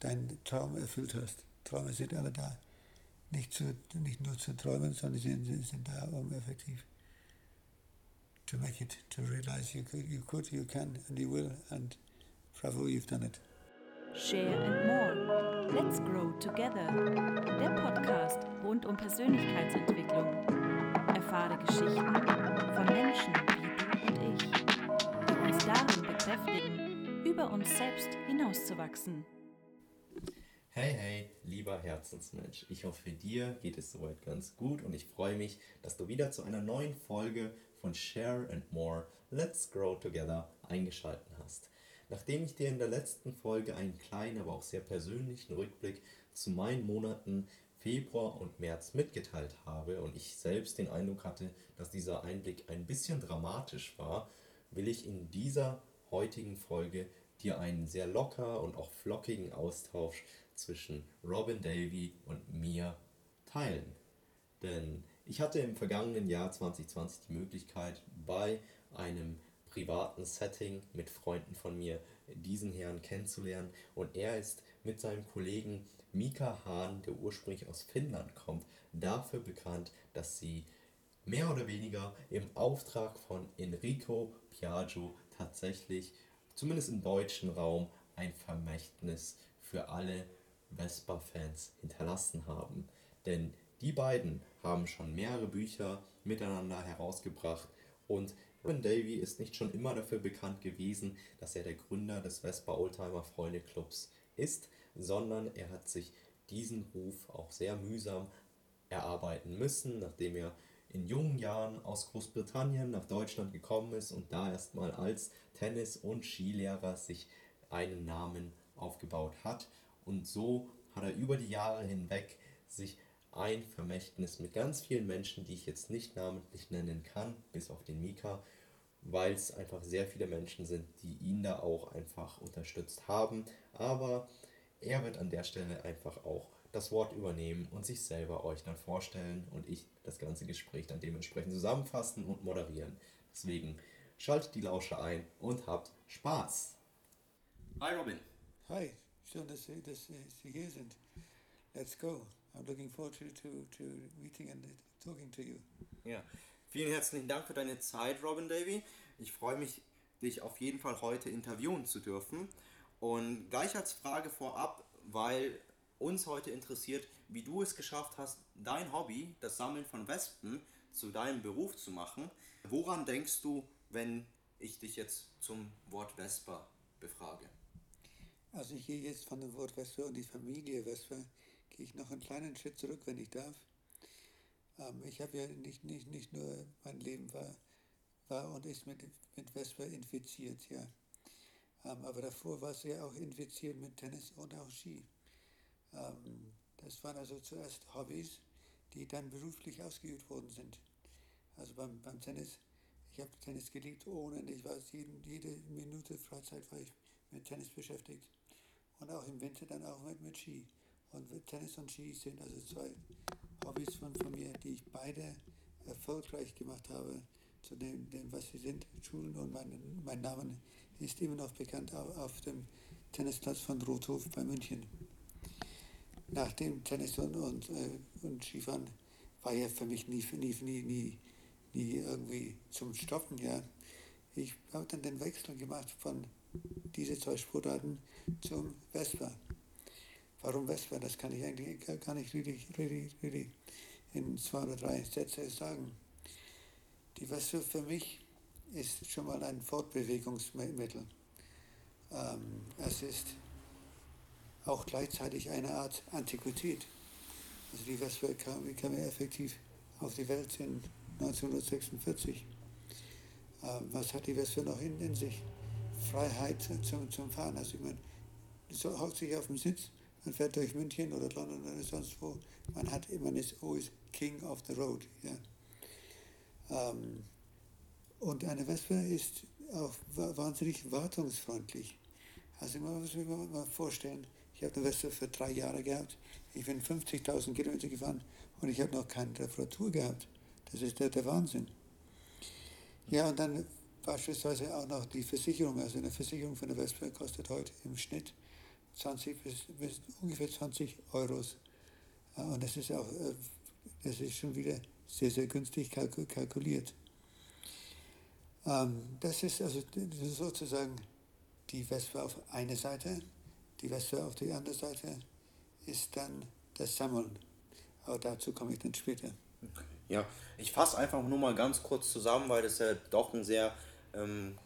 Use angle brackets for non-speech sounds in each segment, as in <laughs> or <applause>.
deinen Traum erfüllt hast. Träume sind alle da. Nicht, zu, nicht nur zu träumen, sondern sie sind, sind da, um effektiv to make it, to realize you could, you could, you can, and you will, and bravo, you've done it. Share and More. Let's Grow Together. Der Podcast rund um Persönlichkeitsentwicklung. Erfahre Geschichten von Menschen wie du und ich, die uns darin bekräftigen, über uns selbst hinauszuwachsen. Hey, hey, lieber Herzensmensch. Ich hoffe, dir geht es soweit ganz gut und ich freue mich, dass du wieder zu einer neuen Folge von Share and More Let's Grow Together eingeschaltet hast. Nachdem ich dir in der letzten Folge einen kleinen, aber auch sehr persönlichen Rückblick zu meinen Monaten Februar und März mitgeteilt habe und ich selbst den Eindruck hatte, dass dieser Einblick ein bisschen dramatisch war, will ich in dieser heutigen Folge dir einen sehr locker und auch flockigen Austausch zwischen Robin Davy und mir teilen. Denn ich hatte im vergangenen Jahr 2020 die Möglichkeit, bei einem privaten Setting mit Freunden von mir diesen Herrn kennenzulernen und er ist mit seinem Kollegen Mika Hahn, der ursprünglich aus Finnland kommt, dafür bekannt, dass sie mehr oder weniger im Auftrag von Enrico Piaggio tatsächlich, zumindest im deutschen Raum, ein Vermächtnis für alle Vespa-Fans hinterlassen haben. Denn die beiden haben schon mehrere Bücher miteinander herausgebracht und Robin Davy ist nicht schon immer dafür bekannt gewesen, dass er der Gründer des Vespa Oldtimer Freunde Clubs ist, sondern er hat sich diesen Ruf auch sehr mühsam erarbeiten müssen, nachdem er in jungen Jahren aus Großbritannien nach Deutschland gekommen ist und da erstmal als Tennis- und Skilehrer sich einen Namen aufgebaut hat. Und so hat er über die Jahre hinweg sich ein Vermächtnis mit ganz vielen Menschen, die ich jetzt nicht namentlich nennen kann, bis auf den Mika, weil es einfach sehr viele Menschen sind, die ihn da auch einfach unterstützt haben. Aber er wird an der Stelle einfach auch das Wort übernehmen und sich selber euch dann vorstellen und ich das ganze Gespräch dann dementsprechend zusammenfassen und moderieren. Deswegen schaltet die Lausche ein und habt Spaß. Hi Robin. Hi, schön, dass Sie, dass Sie hier sind. Let's go. I'm looking forward to, to, to meeting and talking to you. Ja, vielen herzlichen Dank für deine Zeit, Robin Davy. Ich freue mich, dich auf jeden Fall heute interviewen zu dürfen. Und gleich als Frage vorab, weil uns heute interessiert, wie du es geschafft hast, dein Hobby, das Sammeln von Wespen, zu deinem Beruf zu machen. Woran denkst du, wenn ich dich jetzt zum Wort Vespa befrage? Also ich gehe jetzt von dem Wort Vespa und die Familie Vespa gehe ich noch einen kleinen Schritt zurück, wenn ich darf. Ähm, ich habe ja nicht, nicht, nicht nur mein Leben war, war und ist mit, mit Vespa infiziert, ja. Ähm, aber davor war es ja auch infiziert mit Tennis und auch Ski. Ähm, das waren also zuerst Hobbys, die dann beruflich ausgeübt worden sind. Also beim, beim Tennis, ich habe Tennis geliebt ohne, ich war jeden, jede Minute Freizeit war ich mit Tennis beschäftigt. Und auch im Winter dann auch mit, mit Ski. Und Tennis und Ski sind also zwei Hobbys von, von mir, die ich beide erfolgreich gemacht habe, zu dem, dem was sie sind, Schulen. Und mein, mein Name ist immer noch bekannt auf, auf dem Tennisplatz von Rothof bei München. Nach dem Tennis und, und, äh, und Skifahren war ja für mich nie, nie, nie, nie, nie irgendwie zum Stoppen. Ja. Ich habe dann den Wechsel gemacht von diesen zwei Sportarten zum Vespa. Warum Vespa? Das kann ich eigentlich gar nicht richtig, richtig, richtig in zwei oder drei Sätze sagen. Die Vespa für mich ist schon mal ein Fortbewegungsmittel. Ähm, es ist auch gleichzeitig eine Art Antiquität. Also die Vespa kam, kam effektiv auf die Welt in 1946. Ähm, was hat die Vespa noch in, in sich? Freiheit zum, zum Fahren. Also ich meine, so hockt sich auf dem Sitz man fährt durch München oder London oder sonst wo. Man hat man ist always king of the road. Ja. Ähm, und eine Vespa ist auch wahnsinnig wartungsfreundlich. Also man muss sich mal vorstellen, ich habe eine Vespa für drei Jahre gehabt. Ich bin 50.000 Kilometer gefahren und ich habe noch keine Reparatur gehabt. Das ist der, der Wahnsinn. Ja, und dann beispielsweise auch noch die Versicherung. Also eine Versicherung für eine Vespa kostet heute im Schnitt 20 bis, bis ungefähr 20 Euros. Und das ist auch, das ist schon wieder sehr, sehr günstig kalkuliert. Ähm, das ist also sozusagen die Vespa auf eine Seite. Die Vespa auf die andere Seite ist dann das Sammeln. Aber dazu komme ich dann später. Ja, ich fasse einfach nur mal ganz kurz zusammen, weil das ja doch ein sehr ähm,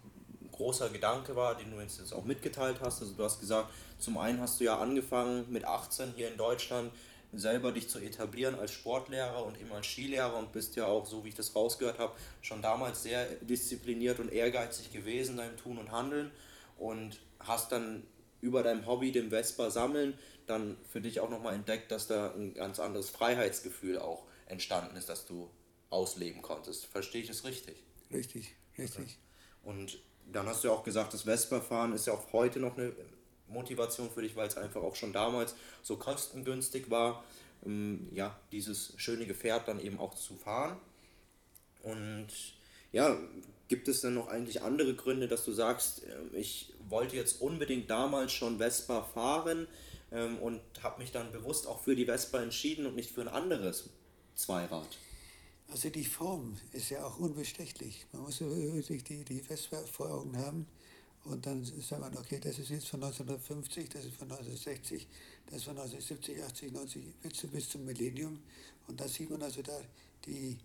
großer Gedanke war, den du jetzt auch mitgeteilt hast. Also du hast gesagt, zum einen hast du ja angefangen mit 18 hier in Deutschland selber dich zu etablieren als Sportlehrer und eben als Skilehrer und bist ja auch, so wie ich das rausgehört habe, schon damals sehr diszipliniert und ehrgeizig gewesen, dein Tun und Handeln und hast dann über dein Hobby, dem Vespa sammeln, dann für dich auch nochmal entdeckt, dass da ein ganz anderes Freiheitsgefühl auch entstanden ist, dass du ausleben konntest. Verstehe ich es richtig? Richtig, richtig. Und dann hast du ja auch gesagt, das Vespa-Fahren ist ja auch heute noch eine Motivation für dich, weil es einfach auch schon damals so kostengünstig war, ähm, ja, dieses schöne Gefährt dann eben auch zu fahren. Und ja, gibt es dann noch eigentlich andere Gründe, dass du sagst, äh, ich wollte jetzt unbedingt damals schon Vespa fahren ähm, und habe mich dann bewusst auch für die Vespa entschieden und nicht für ein anderes Zweirad? Also die Form ist ja auch unbestechlich. Man muss wirklich die, die Vespa vor Augen haben. Und dann sagt man, okay, das ist jetzt von 1950, das ist von 1960, das ist von 1970, 80, 90 bis, bis zum Millennium. Und da sieht man also da, die,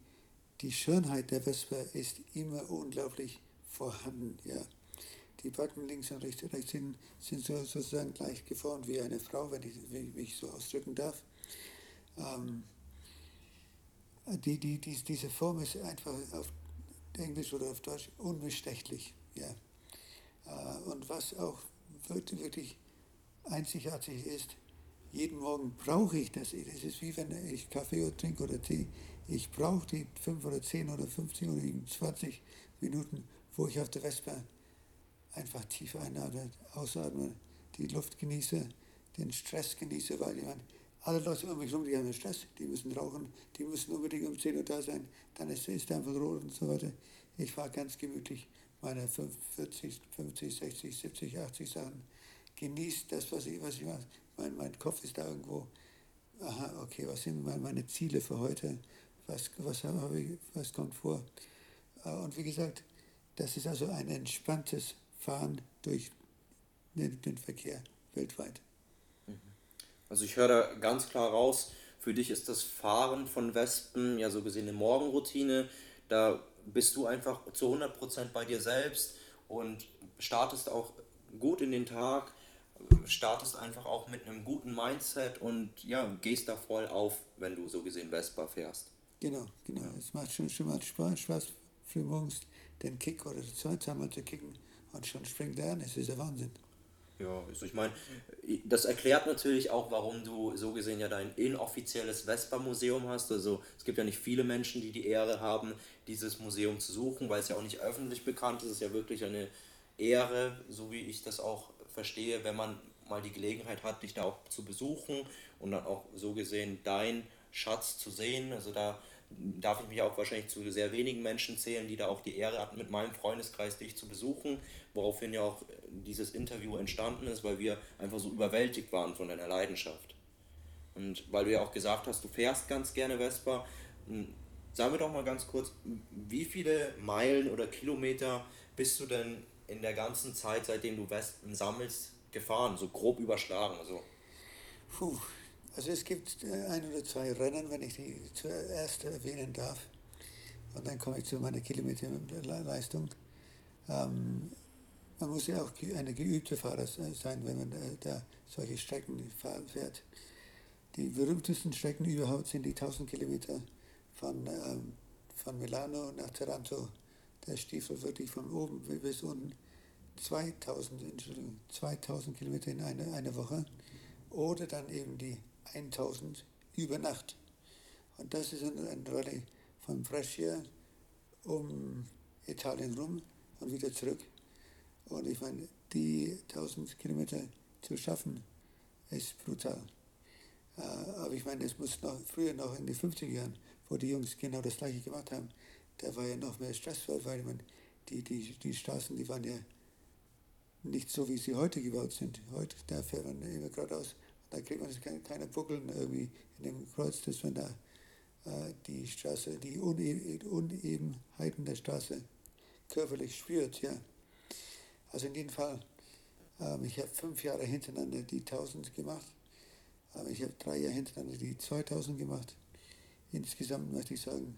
die Schönheit der Vespa ist immer unglaublich vorhanden. Ja. Die Backen links und rechts, rechts sind, sind so, sozusagen gleich geformt wie eine Frau, wenn ich, wenn ich mich so ausdrücken darf. Ähm, die, die, die, diese Form ist einfach auf Englisch oder auf Deutsch unbestechlich. Ja. Äh, und was auch wirklich einzigartig ist, jeden Morgen brauche ich das. Es ist wie wenn ich Kaffee trinke oder Tee. Ich brauche die 5 oder 10 oder 15 oder 20 Minuten, wo ich auf der Vespa einfach tief einatme, ausatme, die Luft genieße, den Stress genieße, weil meine, alle Leute um mich herum, die haben Stress, die müssen rauchen, die müssen unbedingt um 10 Uhr da sein, dann ist, ist einfach rot und so weiter. Ich fahre ganz gemütlich meine 40, 50, 60, 70, 80 Sachen. Genießt das, was ich, was ich mache. Mein, mein Kopf ist da irgendwo. Aha, okay, was sind meine Ziele für heute? Was, was, habe ich, was kommt vor? Äh, und wie gesagt, das ist also ein entspanntes Fahren durch den, den Verkehr weltweit. Also ich höre da ganz klar raus, für dich ist das Fahren von Wespen ja so gesehen eine Morgenroutine. Da bist du einfach zu 100% bei dir selbst und startest auch gut in den Tag, startest einfach auch mit einem guten Mindset und ja, gehst da voll auf, wenn du so gesehen Vespa fährst. Genau, genau. Es macht schon, schon mal Spaß, Spaß früh morgens den Kick oder zwei, zweimal zu kicken und schon springt er an. Es ist der Wahnsinn. Ja, also ich meine, das erklärt natürlich auch, warum du so gesehen ja dein inoffizielles Vespa-Museum hast. Also es gibt ja nicht viele Menschen, die die Ehre haben, dieses Museum zu suchen, weil es ja auch nicht öffentlich bekannt ist. Es ist ja wirklich eine Ehre, so wie ich das auch verstehe, wenn man mal die Gelegenheit hat, dich da auch zu besuchen und dann auch so gesehen dein Schatz zu sehen. Also da darf ich mich auch wahrscheinlich zu sehr wenigen Menschen zählen, die da auch die Ehre hatten, mit meinem Freundeskreis dich zu besuchen, woraufhin ja auch dieses Interview entstanden ist, weil wir einfach so überwältigt waren von deiner Leidenschaft. Und weil du ja auch gesagt hast, du fährst ganz gerne Vespa, hm, sag mir doch mal ganz kurz, wie viele Meilen oder Kilometer bist du denn in der ganzen Zeit, seitdem du Wespen sammelst, gefahren, so grob überschlagen? Also. Puh, also es gibt äh, ein oder zwei Rennen, wenn ich die zuerst erwähnen darf. Und dann komme ich zu meiner Kilometerleistung. Ähm, man muss ja auch eine geübte Fahrer sein, wenn man äh, da solche Strecken fährt. Die berühmtesten Strecken überhaupt sind die 1000 Kilometer von, ähm, von Milano nach Taranto. Der Stiefel wirklich von oben bis unten 2000, Entschuldigung, 2000 Kilometer in eine, eine Woche. Oder dann eben die 1000 über Nacht. Und das ist ein, ein Rallye von Brescia um Italien rum und wieder zurück. Und ich meine, die 1000 Kilometer zu schaffen, ist brutal. Äh, aber ich meine, es muss noch früher noch in den 50er Jahren, wo die Jungs genau das gleiche gemacht haben, da war ja noch mehr Stress, weil man, die, die, die Straßen, die waren ja nicht so, wie sie heute gebaut sind. Heute, da fährt man immer geradeaus. Da kriegt man keine, keine Buckeln irgendwie in dem Kreuz, dass man da äh, die Straße, die Une Unebenheiten der Straße körperlich spürt. Ja. Also in jedem Fall, ähm, ich habe fünf Jahre hintereinander die 1000 gemacht. Aber ich habe drei Jahre hintereinander die 2000 gemacht. Insgesamt möchte ich sagen,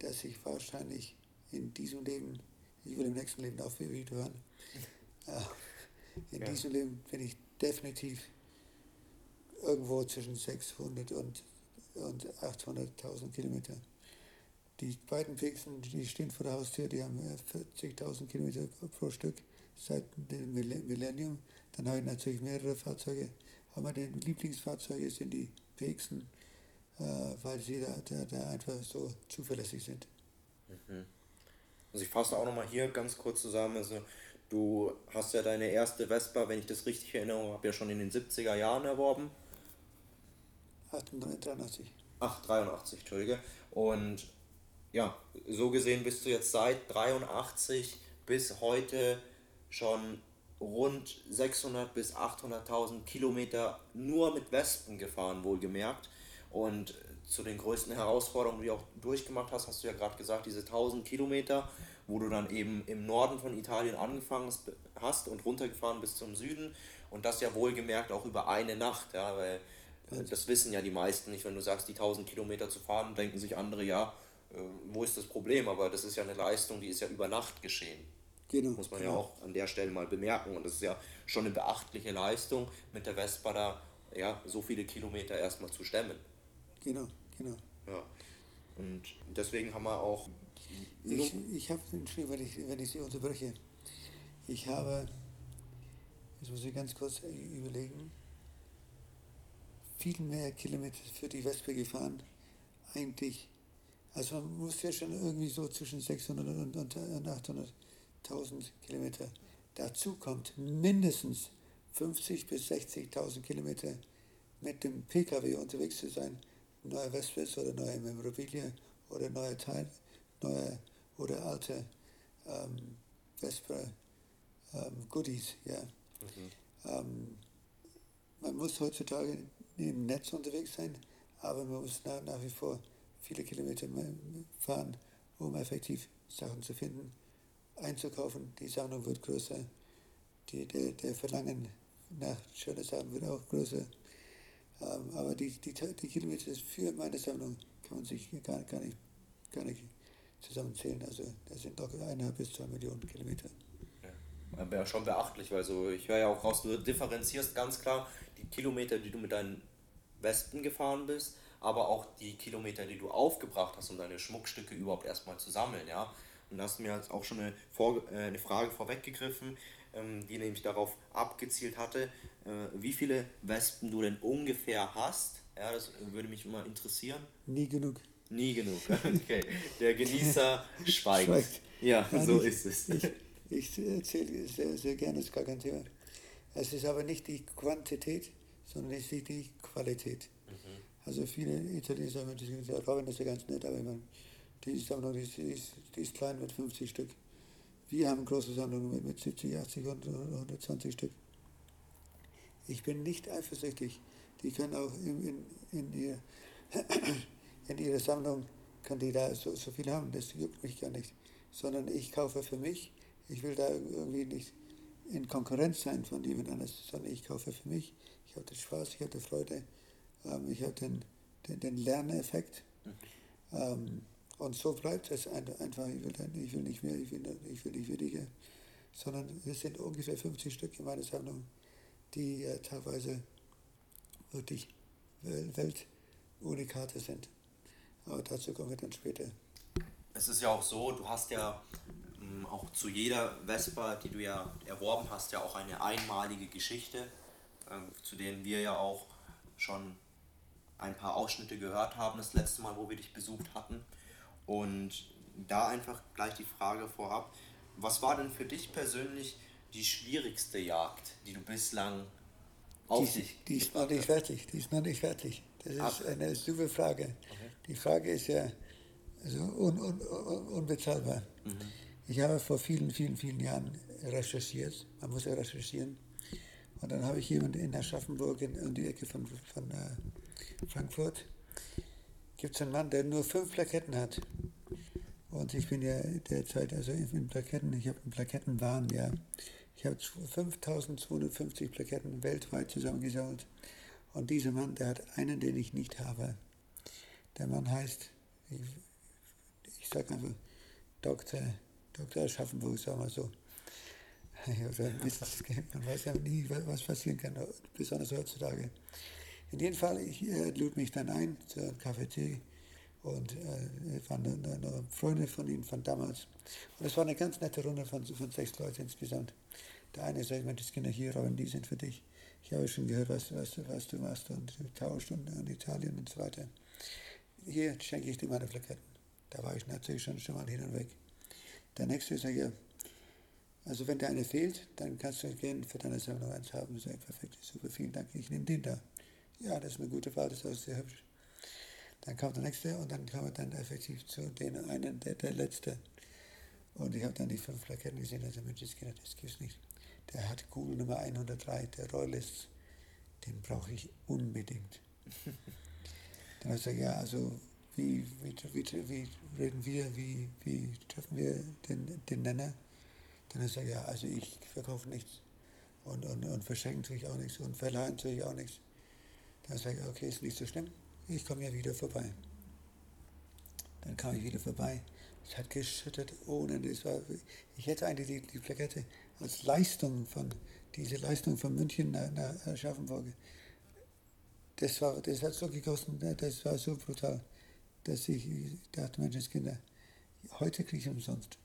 dass ich wahrscheinlich in diesem Leben, ich will im nächsten Leben auch wieder hören, äh, in ja. diesem Leben bin ich definitiv irgendwo zwischen 600 und, und 800.000 Kilometer. Die beiden Pixen, die stehen vor der Haustür, die haben 40.000 Kilometer pro Stück seit dem Millennium. Dann habe ich natürlich mehrere Fahrzeuge. Aber meine Lieblingsfahrzeuge sind die Pixen, äh, weil sie da, da, da, einfach so zuverlässig sind. Mhm. Also ich fasse auch nochmal hier ganz kurz zusammen. Also du hast ja deine erste Vespa, wenn ich das richtig erinnere, habe ja schon in den 70er Jahren erworben. 83. Ach, 83, Entschuldige. Und ja, so gesehen bist du jetzt seit 83 bis heute schon rund 600 bis 800.000 Kilometer nur mit Wespen gefahren, wohlgemerkt. Und zu den größten Herausforderungen, die du auch durchgemacht hast, hast du ja gerade gesagt, diese 1000 Kilometer, wo du dann eben im Norden von Italien angefangen hast und runtergefahren bis zum Süden. Und das ja wohlgemerkt auch über eine Nacht, ja, weil das wissen ja die meisten nicht. Wenn du sagst, die 1000 Kilometer zu fahren, denken sich andere, ja, äh, wo ist das Problem? Aber das ist ja eine Leistung, die ist ja über Nacht geschehen. Genau, Muss man genau. ja auch an der Stelle mal bemerken. Und das ist ja schon eine beachtliche Leistung, mit der Vespa da ja, so viele Kilometer erstmal zu stemmen. Genau, genau. Ja. Und deswegen haben wir auch. Ich, ich habe, Entschuldigung, wenn ich, wenn ich Sie unterbreche, ich habe, jetzt muss ich ganz kurz überlegen, viel mehr Kilometer für die Wespe gefahren, eigentlich. Also man muss ja schon irgendwie so zwischen 600 und, 800.000 Kilometer. Dazu kommt mindestens 50 bis 60.000 Kilometer mit dem Pkw unterwegs zu sein. Neue Vespas oder neue Memorabilia oder neue Teil, neue oder alte ähm, Vespa ähm, Goodies. Ja. Mhm. Ähm, man muss heutzutage im Netz unterwegs sein, aber man muss nach, nach wie vor viele Kilometer fahren, um effektiv Sachen zu finden, einzukaufen. Die Sammlung wird größer, die, der, der Verlangen nach schönen Sachen wird auch größer. Ähm, aber die, die, die Kilometer für meine Sammlung kann man sich gar, gar, nicht, gar nicht zusammenzählen. Also das sind doch eineinhalb bis zwei Millionen Kilometer. Ja, ja schon beachtlich, weil so, ich höre ja auch raus, du differenzierst ganz klar die Kilometer, die du mit deinen Wespen gefahren bist, aber auch die Kilometer, die du aufgebracht hast, um deine Schmuckstücke überhaupt erstmal zu sammeln, ja. Und da hast du mir jetzt auch schon eine, Vor äh, eine Frage vorweggegriffen, ähm, die nämlich darauf abgezielt hatte, äh, wie viele Wespen du denn ungefähr hast. Ja, das würde mich immer interessieren. Nie genug. Nie genug, <laughs> okay. Der Genießer <laughs> schweigt. schweigt. Ja, Nein, so ich, ist es. Ich, ich erzähle sehr, sehr gerne, ist gar kein Thema. Es ist aber nicht die Quantität, sondern es ist die Qualität. Mhm. Also viele Italiener sagen, das Robin ist ja ganz nett, aber ich meine, die Sammlung die ist, die ist, die ist klein mit 50 Stück. Wir haben große Sammlungen mit, mit 70, 80 und 120 Stück. Ich bin nicht eifersüchtig. Die können auch in, in, in, ihr, <coughs> in ihrer Sammlung, können die da so, so viel haben, das juckt mich gar nicht. Sondern ich kaufe für mich. Ich will da irgendwie nicht in Konkurrenz sein von jemand anderes, sondern ich kaufe für mich. Ich hatte Spaß, ich hatte Freude, ähm, ich hatte den, den, den Lerneffekt. Ähm, und so bleibt es einfach. Ich will, ich will nicht mehr, ich will, ich will nicht weniger, sondern es sind ungefähr 50 Stück in meiner Sammlung, die äh, teilweise wirklich Weltunikate sind. Aber dazu kommen wir dann später. Es ist ja auch so, du hast ja ähm, auch zu jeder Vespa, die du ja erworben hast, ja auch eine einmalige Geschichte, ähm, zu denen wir ja auch schon ein paar Ausschnitte gehört haben, das letzte Mal, wo wir dich besucht hatten. Und da einfach gleich die Frage vorab, was war denn für dich persönlich die schwierigste Jagd, die du bislang auf die, dich Die ist noch nicht fertig, die ist noch nicht fertig. Das ist Ach. eine super Frage. Okay. Die Frage ist ja also un, un, un, unbezahlbar. Mhm. Ich habe vor vielen, vielen, vielen Jahren recherchiert. Man muss ja recherchieren. Und dann habe ich jemanden in Aschaffenburg in, in die Ecke von, von äh, Frankfurt. Gibt es einen Mann, der nur fünf Plaketten hat. Und ich bin ja derzeit, also in Plaketten, ich habe einen Plakettenwahn, ja. Ich habe 5250 Plaketten weltweit zusammengesammelt. Und dieser Mann, der hat einen, den ich nicht habe. Der Mann heißt, ich, ich sage einfach, Dr. Dr. Aschaffenburg, sagen wir so. <laughs> Oder man weiß ja nie, was passieren kann, besonders heutzutage. In jedem Fall, ich äh, lud mich dann ein zur Kaffee und äh, waren nur, nur Freunde von ihm von damals. Und es war eine ganz nette Runde von, von sechs Leuten insgesamt. Der eine sagt, Mensch, Kinder hier, Robin, die sind für dich. Ich habe schon gehört, was, was, was du machst und tauscht und, und Italien und so weiter. Hier schenke ich dir meine Plaketten. Da war ich natürlich schon, schon mal hin und weg. Der nächste sagt, ja, also wenn dir eine fehlt, dann kannst du gerne für deine Sammlung eins haben. Ich sage, perfekt, super, vielen Dank, ich nehme den da. Ja, das ist eine gute Wahl, das ist sehr hübsch. Dann kam der nächste und dann kam er dann effektiv zu den einen, der, der letzte. Und ich habe dann die fünf Plaketten gesehen, also Mensch, das gibt es nicht. Der hat Google Nummer 103, der Royalist, den brauche ich unbedingt. <laughs> dann habe ich gesagt, ja, also wie, wie, wie, wie reden wir, wie, wie treffen wir den, den Nenner? Dann hat er ja, also ich verkaufe nichts und, und, und verschenke natürlich auch nichts und verleihe natürlich auch nichts. Dann sage ich, okay, ist nicht so schlimm, ich komme ja wieder vorbei. Dann kam ich wieder vorbei. Es hat geschüttet ohne das war, Ich hätte eigentlich die, die Plakette als Leistung von, diese Leistung von München nach, nach Aschaffenburg. Das, war, das hat so gekostet, ne, das war so brutal, dass ich dachte, Menschenskinder, heute kriege ich umsonst.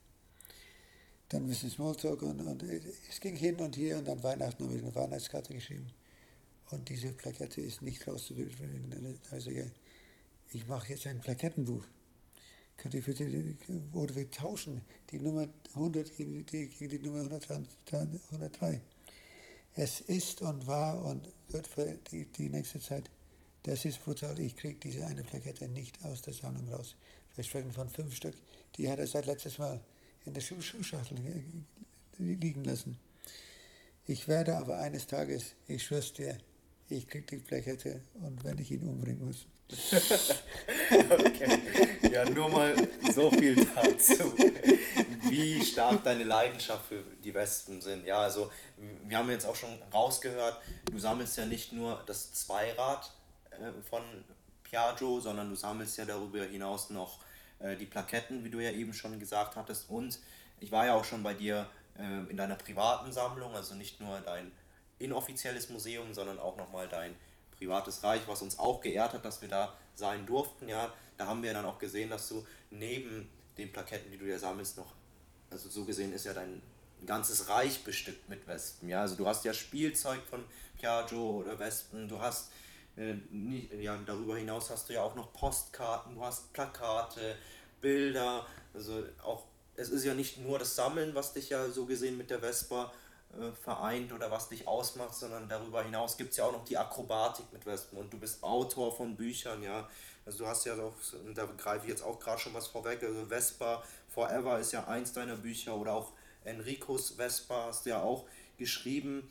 Dann bisschen Smalltalk und, und es ging hin und her und an Weihnachten habe ich eine Weihnachtskarte geschrieben. Und diese Plakette ist nicht rauszubringen. Also ja, ich mache jetzt ein Plakettenbuch. Könnt ihr bitte, oder wir tauschen die Nummer 100 gegen die, gegen die Nummer 103. Es ist und war und wird für die, die nächste Zeit, das ist brutal, ich kriege diese eine Plakette nicht aus der Sammlung raus. Wir sprechen von fünf Stück, die hat er seit letztes Mal in der Schuh Schuhschachtel liegen lassen. Ich werde aber eines Tages, ich schwör's dir, ich krieg die Plakette und wenn ich ihn umbringen muss. okay. Ja, nur mal so viel dazu, wie stark deine Leidenschaft für die Wespen sind. Ja, also wir haben jetzt auch schon rausgehört, du sammelst ja nicht nur das Zweirad äh, von Piaggio, sondern du sammelst ja darüber hinaus noch äh, die Plaketten, wie du ja eben schon gesagt hattest. Und ich war ja auch schon bei dir äh, in deiner privaten Sammlung, also nicht nur dein inoffizielles Museum, sondern auch nochmal dein privates Reich, was uns auch geehrt hat, dass wir da sein durften. Ja, da haben wir dann auch gesehen, dass du neben den Plaketten, die du ja sammelst, noch, also so gesehen ist ja dein ganzes Reich bestückt mit Wespen. Ja, also du hast ja Spielzeug von Piaggio oder Wespen, du hast äh, nicht, ja, darüber hinaus hast du ja auch noch Postkarten, du hast Plakate, Bilder, also auch es ist ja nicht nur das Sammeln, was dich ja so gesehen mit der Vespa äh, vereint oder was dich ausmacht, sondern darüber hinaus gibt es ja auch noch die Akrobatik mit Wespen und du bist Autor von Büchern, ja. Also du hast ja auch, da greife ich jetzt auch gerade schon was vorweg, also Vespa Forever ist ja eins deiner Bücher oder auch Enricos Vespa hast du ja auch geschrieben.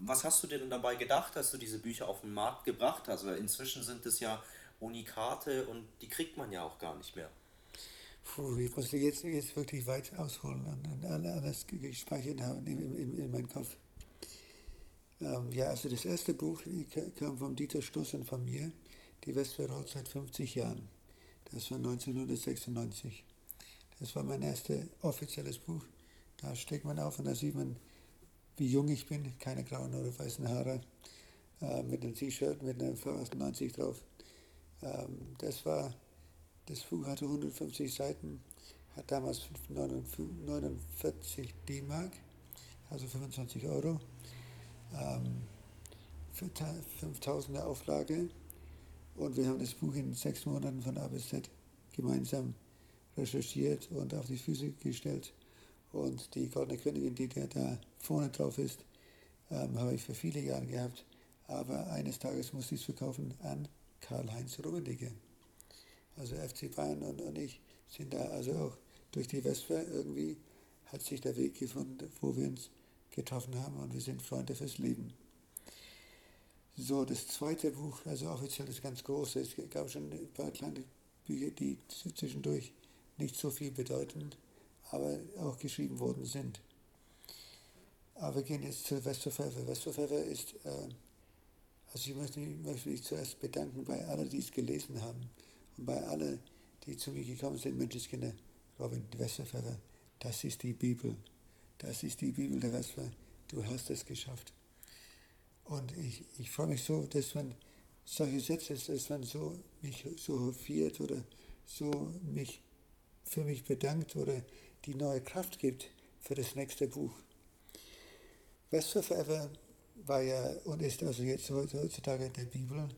Was hast du denn dabei gedacht, dass du diese Bücher auf den Markt gebracht hast? Weil inzwischen sind es ja Unikate und die kriegt man ja auch gar nicht mehr. Puh, ich muss jetzt, jetzt wirklich weit ausholen und, alles gespeichert haben in, in, in meinem Kopf. Ähm, ja, also das erste Buch kam von Dieter Stoss und von mir, Die Westfalen seit 50 Jahren. Das war 1996. Das war mein erstes offizielles Buch. Da steckt man auf und da sieht man, wie jung ich bin, keine grauen oder weißen Haare, äh, mit einem T-Shirt mit einem V98 drauf. Ähm, das war das Buch hatte 150 Seiten, hat damals 49 D-Mark, also 25 Euro. Ähm, 5000er Auflage und wir haben das Buch in sechs Monaten von A bis Z gemeinsam recherchiert und auf die Füße gestellt. Und die Goldene Königin, die da vorne drauf ist, ähm, habe ich für viele Jahre gehabt. Aber eines Tages musste ich es verkaufen an Karl-Heinz Rummenigge. Also FC Bayern und, und ich sind da also auch durch die Vesper irgendwie hat sich der Weg gefunden, wo wir uns getroffen haben und wir sind Freunde fürs Leben. So, das zweite Buch, also offiziell das ganz große, es gab schon ein paar kleine Bücher, die zwischendurch nicht so viel bedeuten, aber auch geschrieben worden sind. Aber wir gehen jetzt zu Westerpfeffer. Westerpfeffer ist, äh, also ich möchte, möchte mich zuerst bedanken bei allen, die es gelesen haben und bei allen, die zu mir gekommen sind, Menschenskinder, Robin Westerpfeffer, das ist die Bibel. Das ist die Bibel der Wesper. Du hast es geschafft. Und ich, ich freue mich so, dass man solche Sätze, dass man so mich so hofiert oder so mich für mich bedankt oder die neue Kraft gibt für das nächste Buch. West Forever war ja und ist also jetzt heutzutage in der Bibel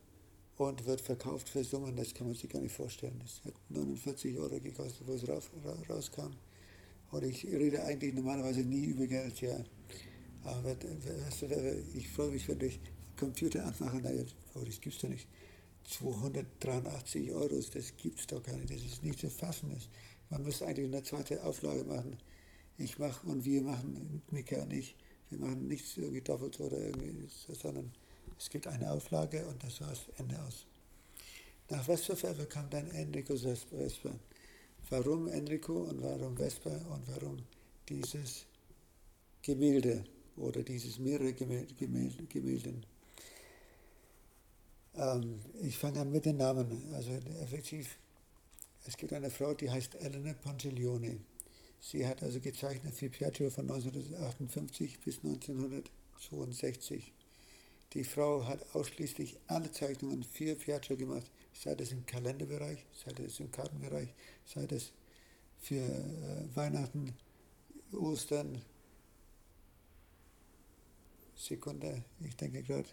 und wird verkauft für Summen, das kann man sich gar nicht vorstellen. Das hat 49 Euro gekostet, wo es raus, rauskam. Und ich rede eigentlich normalerweise nie über Geld, ja. Aber ich freue mich, wenn ich Computer anmache, naja, oh, das gibt es doch nicht. 283 Euro, das gibt es doch gar nicht, das ist nicht zu fassen. Man muss eigentlich eine zweite Auflage machen. Ich mache und wir machen, Mika und ich, wir machen nichts irgendwie doppelt oder irgendwie, sondern es gibt eine Auflage und das war das Ende aus. Nach Westverfärber kam dann Enrico Vesper. Warum Enrico und warum Vesper und warum dieses Gemälde oder dieses mehrere Gemälde, Gemälden. Ähm, ich fange an mit den Namen. Also effektiv, es gibt eine Frau, die heißt Elena Pontiglione. Sie hat also gezeichnet für Piaggio von 1958 bis 1962. Die Frau hat ausschließlich alle Zeichnungen für Piaggio gemacht, sei das im Kalenderbereich, sei das im Kartenbereich, sei das für äh, Weihnachten, Ostern, Sekunde, ich denke gerade,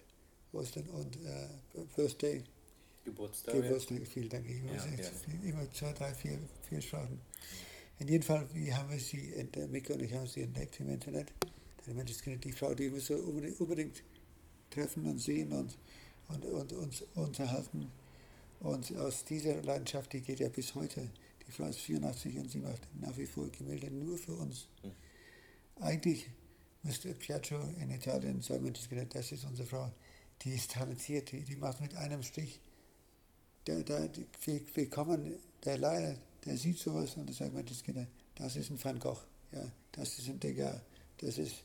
Ostern und äh, Birthday. Geburtstag. Geburtstag, vielen Dank. Ich ja, ja. immer zwei, drei, vier, vier Sprachen. In jedem Fall, wie haben wir sie entdeckt, Mika und ich haben sie entdeckt im Internet. Der Mensch ist die Frau, die wir so unbedingt, unbedingt treffen und sehen und, und, und uns unterhalten. Und aus dieser Leidenschaft, die geht ja bis heute. Die Frau ist 84 und sie macht nach wie vor Gemälde nur für uns. Hm. Eigentlich müsste Piaggio in Italien sagen, das ist unsere Frau, die ist talentiert, die, die macht mit einem Stich. Der, der, wir, wir kommen, der Leier, der sieht sowas und sagt, Mensch, das ist ein Van Gogh, ja, das ist ein Degas, das ist,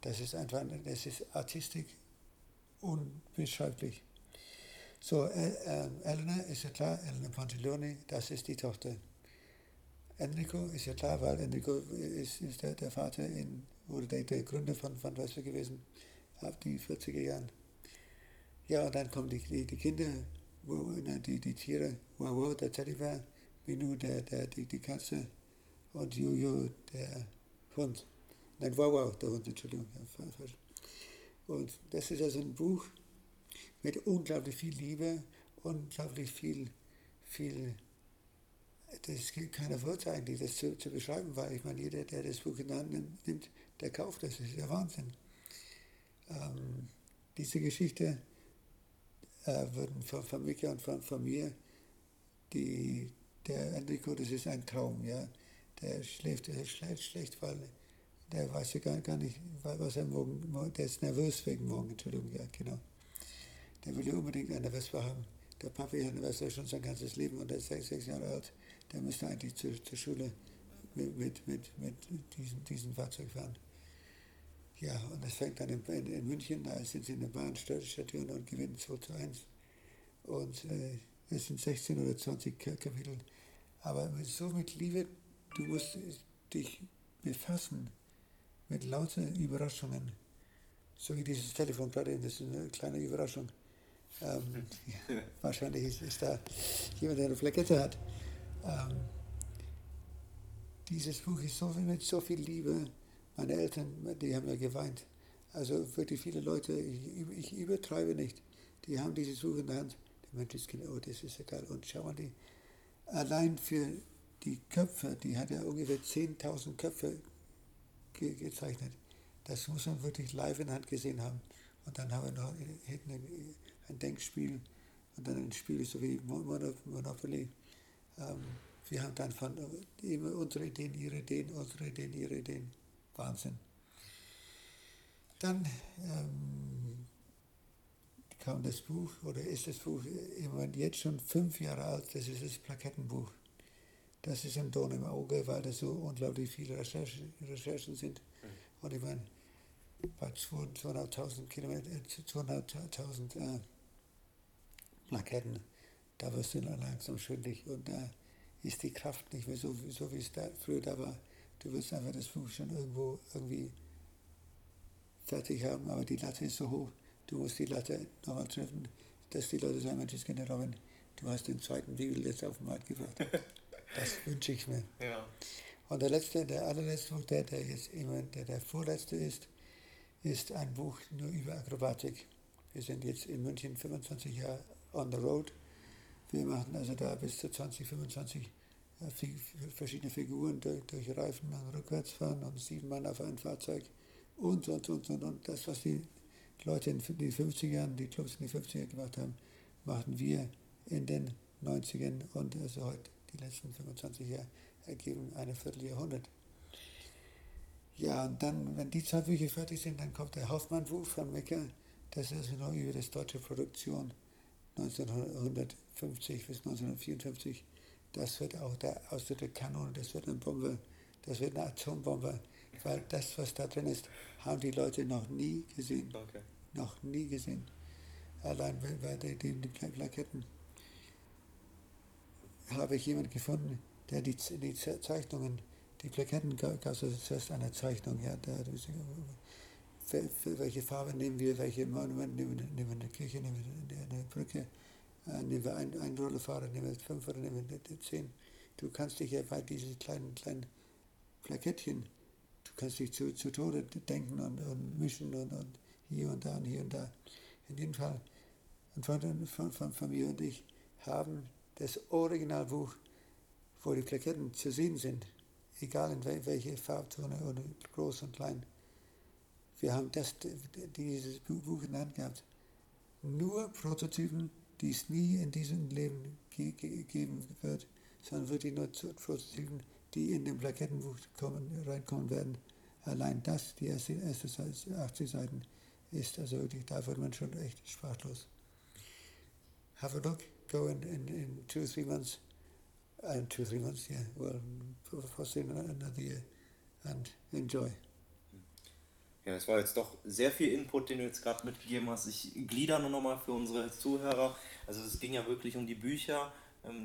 das ist einfach, das ist Artistik unbeschreiblich. So, äh, äh, Elena ist ja klar, Elena Pontiglione, das ist die Tochter. Enrico ist ja klar, weil Enrico ist, ist der, der Vater in oder der, der Gründer von Van Weißer gewesen, ab die 40er Jahren. Ja, und dann kommen die, die, die Kinder, wo, die, die Tiere, Wow, der Teddybär, Minu, der, der, die, die Katze und Jojo, der Hund. Nein, wow, der Hund, Entschuldigung. Und das ist also ein Buch mit unglaublich viel Liebe, unglaublich viel, viel das gibt keine Worte eigentlich, das zu, zu, beschreiben, weil ich meine, jeder, der das Buch in die Hand nimmt, der kauft das. Das ist ja Wahnsinn. Ähm, diese Geschichte äh, wurden von, von Mika und von, von mir, die, der Enrico, das ist ein Traum, ja. Der schläft, der schläft schlecht, weil der weiß ja gar, gar nicht, was er morgen, der ist nervös wegen morgen, Entschuldigung, ja, genau. Der will ja unbedingt eine Vespa haben. Der Papa hat eine Vespa schon sein ganzes Leben und er ist sechs, sechs Jahre alt. Der müsste eigentlich zur, zur Schule mit, mit, mit, mit diesem, diesem Fahrzeug fahren. Ja, und es fängt dann in, in, in, München, da sind sie in der Bahnstation und gewinnen 2 zu 1. Und äh, es sind 16 oder 20 Kapitel. Aber so mit Liebe, du musst dich befassen mit lauter Überraschungen. So wie dieses Telefon gerade, das ist eine kleine Überraschung. Ähm, ja, wahrscheinlich ist, ist, da jemand, der eine Flagette hat. Ähm, dieses Buch ist so mit so viel Liebe. Meine Eltern, die haben ja geweint. Also wirklich viele Leute, ich, ich übertreibe nicht, die haben dieses Buch in der Hand. Der Mensch ist genau, oh, das ist egal. Und schau mal, die, allein für die Köpfe, die hat ja ungefähr 10.000 Köpfe ge gezeichnet. Das muss man wirklich live in Hand gesehen haben. Und dann haben wir noch hinten ein Denkspiel und dann ein Spiel so wie Monopoly. Ähm, wir haben dann von immer unsere Ideen, ihre Ideen, unsere Ideen, ihre Ideen. Wahnsinn. Dann ähm, kam das Buch, oder ist das Buch immer jetzt schon fünf Jahre alt, das ist das Plakettenbuch. Das ist ein Don im Auge, weil das so unglaublich viele Recherchen, Recherchen sind. Und ich meine, bei 200.000 Kilometer, 200.000 äh, Plaketten, da wirst du langsam schwindlig und da ist die Kraft nicht mehr so, so wie es da früher da war. Du wirst einfach das Buch schon irgendwo irgendwie fertig haben, aber die Latte ist so hoch. Du musst die Latte nochmal treffen, dass die Leute sagen, Mensch, Kinder Robin, du hast den zweiten Bibel jetzt auf den Markt gebracht. Das <laughs> wünsche ich mir. Ja. Und der letzte, der allerletzte Buch, der, der jetzt immer, der, der vorletzte ist, ist ein Buch nur über Akrobatik. Wir sind jetzt in München 25 Jahre on the road. Wir machen also da bis zu 20, 25 verschiedene Figuren durch, durch Reifen rückwärts fahren und sieben Mann auf ein Fahrzeug und, und, und, und, und. Das, was die Leute in den 50ern, die Clubs in den 50ern gemacht haben, machen wir in den 90ern und also heute die letzten 25 Jahre ergeben eine Vierteljahrhundert. Ja, und dann, wenn die zwei Bücher fertig sind, dann kommt der Hoffmann-Buch von Mecker. Das ist also noch über das deutsche Produktion 1950 bis 1954. Das wird auch der aus der Kanone, das wird eine Bombe, das wird eine Atombombe, weil das, was da drin ist, haben die Leute noch nie gesehen. Okay. Noch nie gesehen. Allein bei die Plaketten habe ich jemanden gefunden, der die, die Zeichnungen, die Plaketten gab es zuerst eine Zeichnung, ja, da, welche Farbe nehmen wir, welche Monument nehmen, wir- nehmen wir eine Kirche, nehmen wir eine, Brücke, äh, nehmen wir ein, ein Rollefahrer, nehmen wir fünf oder nehmen wir zehn. Du kannst dich ja bei diesen kleinen, kleinen Plakettchen, kannst dich zu, zu Tode denken und, und mischen und, und hier und da und hier und da. In jedem Fall, ein Freund von, von, von mir und ich haben das Originalbuch, wo die Plaketten zu sehen sind, egal in wel- welche Farbtone oder groß und klein. Wir haben das, dieses Buch in der Hand gehabt. Nur Prototypen, die es nie in diesem Leben ge ge geben wird, sondern wirklich nur Prototypen, die in dem Plakettenbuch kommen, reinkommen werden. Allein das, die erste, erste Seite, 80 Seiten, ist also wirklich, da wird man schon echt sprachlos. Have a look, go in, in, in two three months, and two or three months, yeah, well, possibly another year, and enjoy. Ja, das war jetzt doch sehr viel Input, den du jetzt gerade mitgegeben hast. Ich glieder nur nochmal für unsere Zuhörer. Also es ging ja wirklich um die Bücher,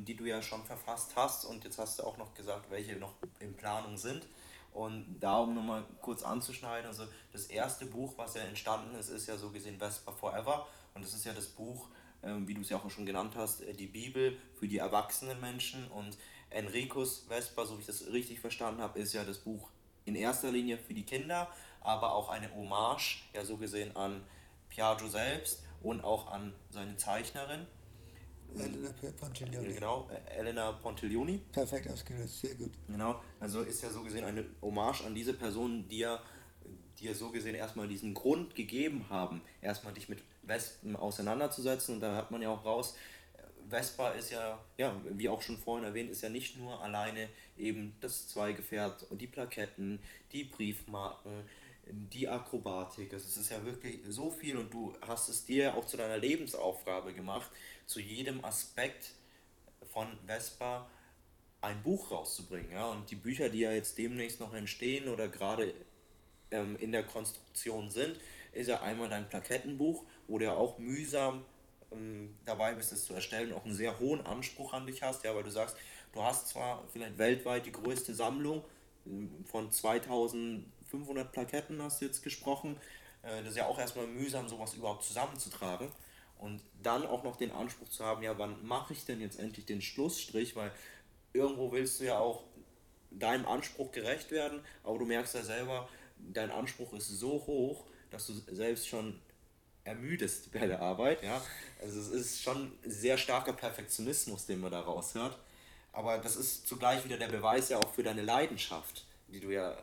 die du ja schon verfasst hast und jetzt hast du auch noch gesagt, welche noch in Planung sind. Und da, um nochmal kurz anzuschneiden, also das erste Buch, was ja entstanden ist, ist ja so gesehen Vespa Forever. Und das ist ja das Buch, ähm, wie du es ja auch schon genannt hast, äh, die Bibel für die erwachsenen Menschen. Und Enricus Vespa, so wie ich das richtig verstanden habe, ist ja das Buch in erster Linie für die Kinder, aber auch eine Hommage, ja so gesehen an Piaggio selbst und auch an seine Zeichnerin, Elena Pontiglioni. genau, Elena Pontiglioni. Perfekt ausgedrückt, sehr gut. Genau, also ist ja so gesehen eine Hommage an diese Personen, die ja, die ja so gesehen erstmal diesen Grund gegeben haben, erstmal dich mit Wespen auseinanderzusetzen und da hat man ja auch raus, Vespa ist ja, ja, wie auch schon vorhin erwähnt, ist ja nicht nur alleine eben das Zweigefährt und die Plaketten, die Briefmarken, die Akrobatik. Also es ist ja wirklich so viel und du hast es dir auch zu deiner Lebensaufgabe gemacht, zu jedem Aspekt von Vespa ein Buch rauszubringen. Ja? Und die Bücher, die ja jetzt demnächst noch entstehen oder gerade ähm, in der Konstruktion sind, ist ja einmal dein Plakettenbuch, wo du ja auch mühsam ähm, dabei bist, es zu erstellen, auch einen sehr hohen Anspruch an dich hast, ja, weil du sagst, du hast zwar vielleicht weltweit die größte Sammlung ähm, von 2500 Plaketten, hast du jetzt gesprochen, äh, das ist ja auch erstmal mühsam, sowas überhaupt zusammenzutragen und dann auch noch den Anspruch zu haben, ja, wann mache ich denn jetzt endlich den Schlussstrich, weil irgendwo willst du ja auch deinem Anspruch gerecht werden, aber du merkst ja selber, dein Anspruch ist so hoch, dass du selbst schon ermüdest bei der Arbeit, ja. Also es ist schon sehr starker Perfektionismus, den man da raushört. Aber das ist zugleich wieder der Beweis ja auch für deine Leidenschaft, die du ja,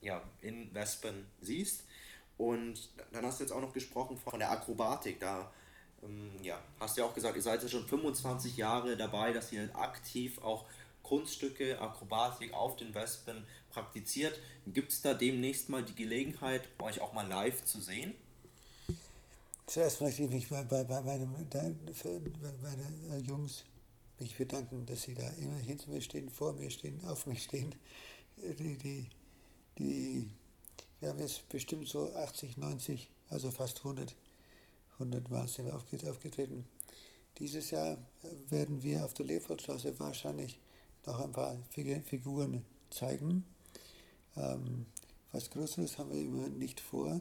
ja in Wespen siehst. Und dann hast du jetzt auch noch gesprochen von der Akrobatik. Da ja, hast ja auch gesagt, ihr seid ja schon 25 Jahre dabei, dass ihr aktiv auch Kunststücke, Akrobatik auf den Wespen praktiziert. Gibt es da demnächst mal die Gelegenheit, euch auch mal live zu sehen? Zuerst möchte ich mich bei, bei, bei, meinem, für meine Jungs mich bedanken, dass sie da immer hinter mir stehen, vor mir stehen, auf mich stehen. Die, die, die, wir haben jetzt bestimmt so 80, 90, also fast 100, 100 Mal sind wir aufgetreten. Dieses Jahr werden wir auf der Leopoldstraße wahrscheinlich noch ein paar Figuren zeigen. Ähm, was Größeres haben wir immer nicht vor.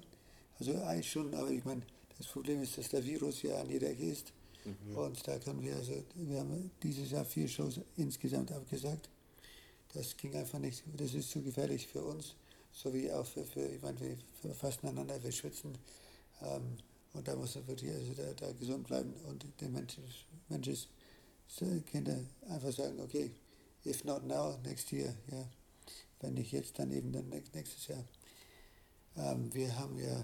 Also eigentlich schon, aber ich meine, das Problem ist, dass der Virus ja an jeder ist. Mhm. Und da können wir also, wir haben dieses Jahr vier Shows insgesamt abgesagt. Das ging einfach nicht, das ist zu gefährlich für uns, so wie auch für, für ich meine, wir fassen einander, wir schwitzen. Ähm, und da muss man wirklich also da, da gesund bleiben und den Menschen, Menschen Kinder einfach sagen, okay, if not now, next year, ja. Wenn nicht jetzt, dann eben dann nächstes Jahr. Ähm, wir haben ja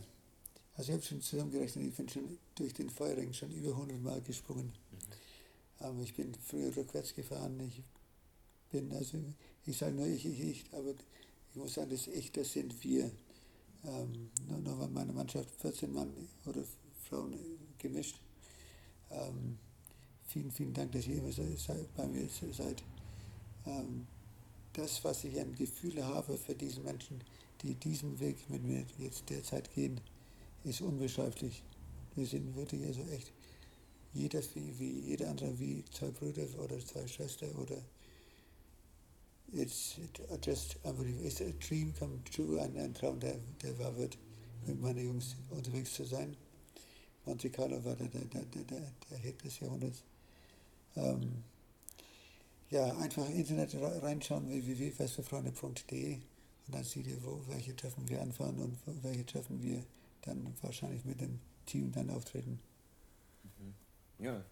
also ich habe schon zusammengerechnet, ich bin schon durch den Feuerring schon über 100 Mal gesprungen. Mhm. Aber ich bin früher rückwärts gefahren. Ich bin, also ich sage nur ich, ich, ich, aber ich muss sagen, das Ich, das sind wir. Ähm, nur war meine Mannschaft 14 Mann oder Frauen gemischt. Ähm, vielen, vielen Dank, dass ihr immer seid, bei mir seid. Ähm, das, was ich an Gefühle habe für diese Menschen, die diesen Weg mit mir jetzt derzeit gehen, ist unbeschreiblich. Wir sind wirklich also echt jeder wie, wie jeder andere, wie zwei Brüder oder zwei Schwestern oder it's just unbelievable. It's a dream come true, ein, ein Traum, der, der wahr wird, mit meinen Jungs unterwegs zu sein. Monte Carlo war der, der, der, der, der Hit des Jahrhunderts. Ähm, ja, einfach Internet reinschauen, www.festefreunde.de und dann seht ihr, wo, welche Treffen wir anfahren und welche Treffen wir dann wahrscheinlich mit dem Team dann auftreten. Mhm. Ja,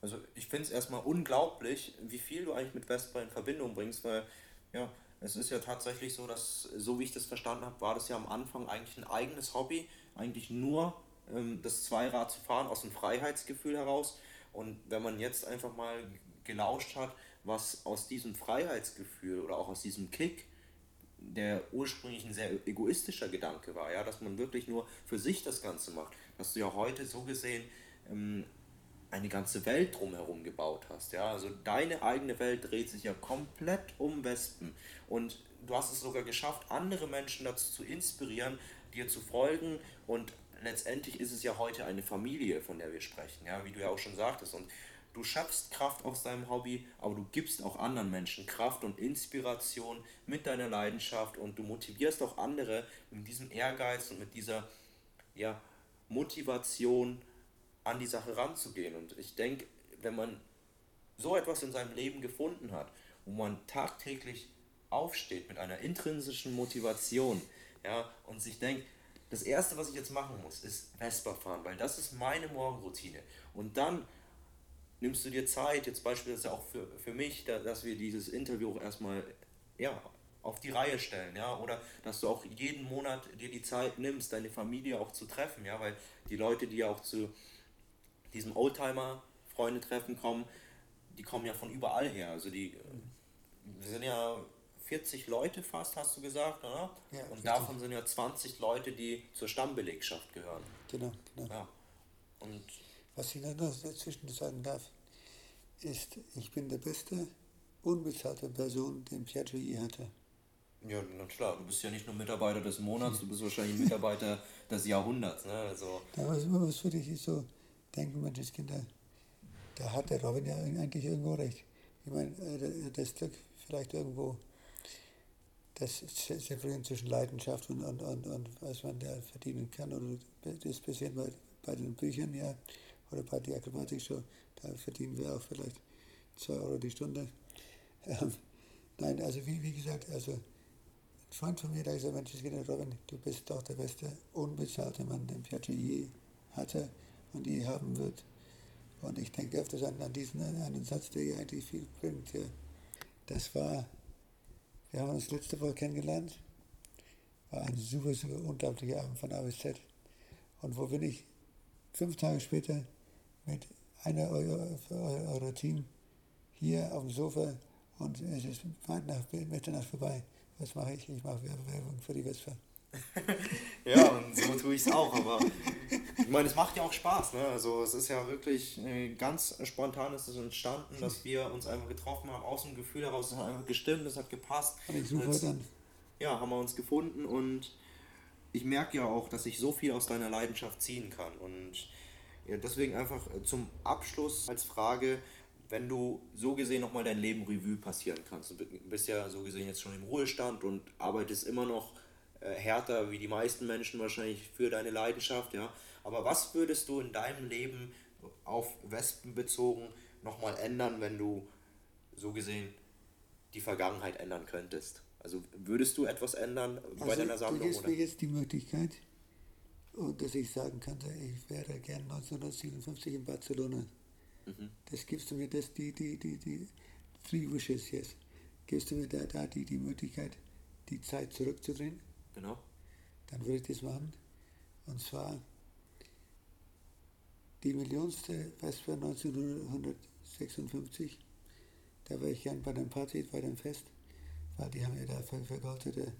also ich finde es erstmal unglaublich, wie viel du eigentlich mit Vespa in Verbindung bringst, weil ja, es ist ja tatsächlich so, dass, so wie ich das verstanden habe, war das ja am Anfang eigentlich ein eigenes Hobby, eigentlich nur ähm, das Zweirad zu fahren aus dem Freiheitsgefühl heraus. Und wenn man jetzt einfach mal gelauscht hat, was aus diesem Freiheitsgefühl oder auch aus diesem Kick der ursprünglich ein sehr egoistischer Gedanke war, ja, dass man wirklich nur für sich das Ganze macht, dass du ja heute so gesehen ähm, eine ganze Welt drumherum gebaut hast, ja, also deine eigene Welt dreht sich ja komplett um Wespen. Und du hast es sogar geschafft, andere Menschen dazu zu inspirieren, dir zu folgen. Und letztendlich ist es ja heute eine Familie, von der wir sprechen, ja, wie du ja auch schon sagtest. Und Du schöpfst Kraft aus deinem Hobby, aber du gibst auch anderen Menschen Kraft und Inspiration mit deiner Leidenschaft. Und du motivierst auch andere mit diesem Ehrgeiz und mit dieser ja, Motivation an die Sache ranzugehen. Und ich denke, wenn man so etwas in seinem Leben gefunden hat, wo man tagtäglich aufsteht mit einer intrinsischen Motivation ja, und sich denkt, das Erste, was ich jetzt machen muss, ist Vespa fahren, weil das ist meine Morgenroutine. Und dann nimmst du dir Zeit, jetzt beispielsweise auch für, für mich, da, dass wir dieses Interview erstmal ja, auf die Reihe stellen, ja, oder dass du auch jeden Monat dir die Zeit nimmst, deine Familie auch zu treffen, ja, weil die Leute, die ja auch zu diesem Oldtimer-Freunde-Treffen kommen, die kommen ja von überall her, also die, wir sind ja 40 Leute fast, hast du gesagt, oder? Ja, Und davon sind ja 20 Leute, die zur Stammbelegschaft gehören. Genau, genau. Ja. Und was ich noch dazwischen sagen darf, ist, ich bin der beste unbezahlte Person, den Piaggio je hatte. Ja, na klar, du bist ja nicht nur Mitarbeiter des Monats, du bist wahrscheinlich Mitarbeiter <laughs> des Jahrhunderts. Ne? Also. Da muss man was wirklich so denken, Menschenskinder, da hat der Robin ja eigentlich irgendwo recht. Ich meine, äh, das Glück vielleicht irgendwo, das separieren zwischen Leidenschaft und, und, und, und was man da verdienen kann, oder das bisschen bei, bei den Büchern, ja, oder bei der Akrobatik-Show, da verdienen wir auch vielleicht 2 Euro die Stunde. <laughs> Ähm, nein, also wie, wie gesagt, also ein Freund von mir, der gesagt, Mensch, Robin, du bist doch der beste unbezahlte Mann, den Piaggio je hatte und je haben wird. Und ich denke öfters an, an diesen einen Satz, der hier eigentlich viel bringt. Ja. Das war, wir haben uns letzte Woche kennengelernt, war ein super, super unglaublicher Abend von A bis Z. Und wo bin ich? Fünf Tage später mit einer eurer, eurer Team hier auf dem Sofa und es ist weit nach Mitternacht vorbei. Was mache ich? Ich mache Werbung für die Vespa. <laughs> ja, und so tue ich es auch, aber <laughs> ich meine, es macht ja auch Spaß, ne? Also es ist ja wirklich äh, ganz spontan ist es entstanden, dass wir uns einfach getroffen haben, aus dem Gefühl heraus, es hat einfach gestimmt, es hat gepasst. Dann. Ja, haben wir uns gefunden und ich merke ja auch, dass ich so viel aus deiner Leidenschaft ziehen kann. Und ja, deswegen einfach äh, zum Abschluss als Frage, wenn du so gesehen nochmal dein Leben Revue passieren kannst. Du bist ja so gesehen jetzt schon im Ruhestand und arbeitest immer noch äh, härter wie die meisten Menschen wahrscheinlich für deine Leidenschaft, ja. Aber was würdest du in deinem Leben auf Wespen bezogen nochmal ändern, wenn du so gesehen die Vergangenheit ändern könntest? Also würdest du etwas ändern bei also, deiner Sammlung? Du gibst mir jetzt die Möglichkeit, dass ich sagen könnte, ich wäre gern 1957 in Barcelona. Mhm. Das gibst du mir, das die, die, die, die Three Wishes jetzt. Gibst du mir da, da die, die Möglichkeit, die Zeit zurückzudrehen? Genau. Dann würde ich das machen. Und zwar die millionste Vesper 1956. Da war ich gern bei dem Party, bei dem Fest, weil die haben ja da vergoldete